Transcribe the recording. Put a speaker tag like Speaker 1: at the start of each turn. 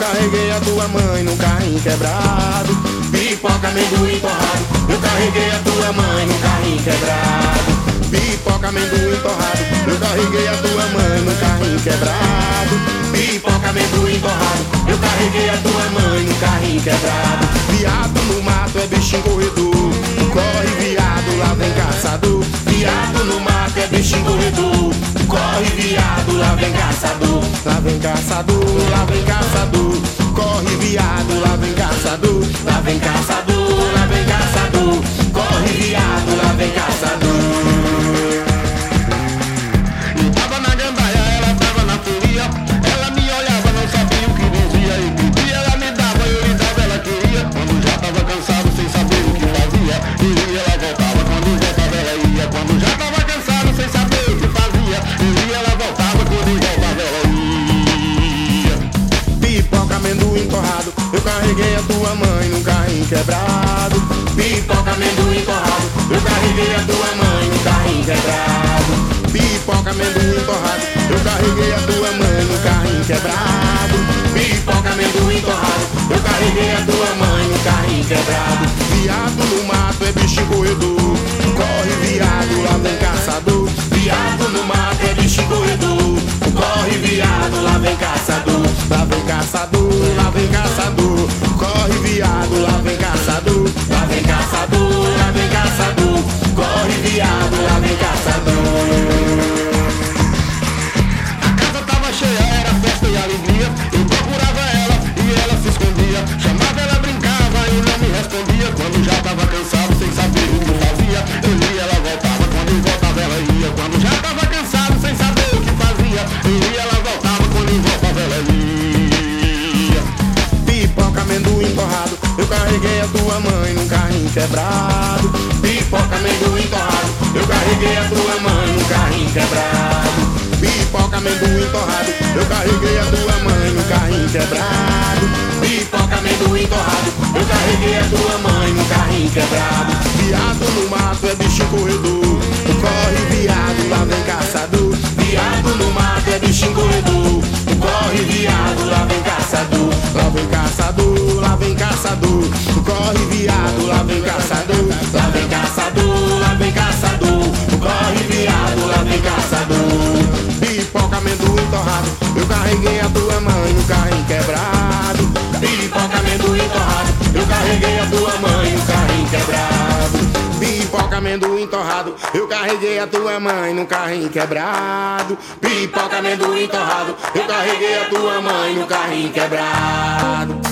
Speaker 1: carreguei a tua mãe no carrinho quebrado. Pipoca, amendoim torrado, eu carreguei a tua mãe no carrinho quebrado. Pipoca, amendoim torrado, eu carreguei a tua mãe no carrinho quebrado. Pipoca, amendoim torrado, eu carreguei a tua mãe no carrinho quebrado. Viado no mato é bichinho corredor, vem caçador. Lá vem caçador, lá vem caçador. Corre viado, lá vem caçador. Lá vem caçador, quebrado. Pipoca, amendoim torrado, eu carreguei a tua mãe num carrinho quebrado. Pipoca, amendoim torrado, eu carreguei a tua mãe num carrinho quebrado. Pipoca, amendoim torrado, eu carreguei a tua mãe num carrinho quebrado. Viado no mato é bichinho corredor, corre viado, lá vem caçador. Mãe num carrinho quebrado. Pipoca, amendoim torrado, eu carreguei a tua mãe num carrinho quebrado. Pipoca, amendoim torrado, eu carreguei a tua mãe num carrinho quebrado. Pipoca, amendoim torrado, eu carreguei a tua mãe num carrinho quebrado. Viado no mato é bichinho corredor, Lá vem caçador, lá vem caçador. Corre viado, lá vem caçador. Pipoca, amendoim torrado. Eu carreguei a tua mãe no carrinho quebrado. Pipoca, amendoim torrado. Eu carreguei a tua mãe no carrinho quebrado. Pipoca, amendoim torrado. Eu carreguei a tua mãe no carrinho quebrado. Pipoca, amendoim torrado. Eu carreguei a tua mãe no carrinho quebrado.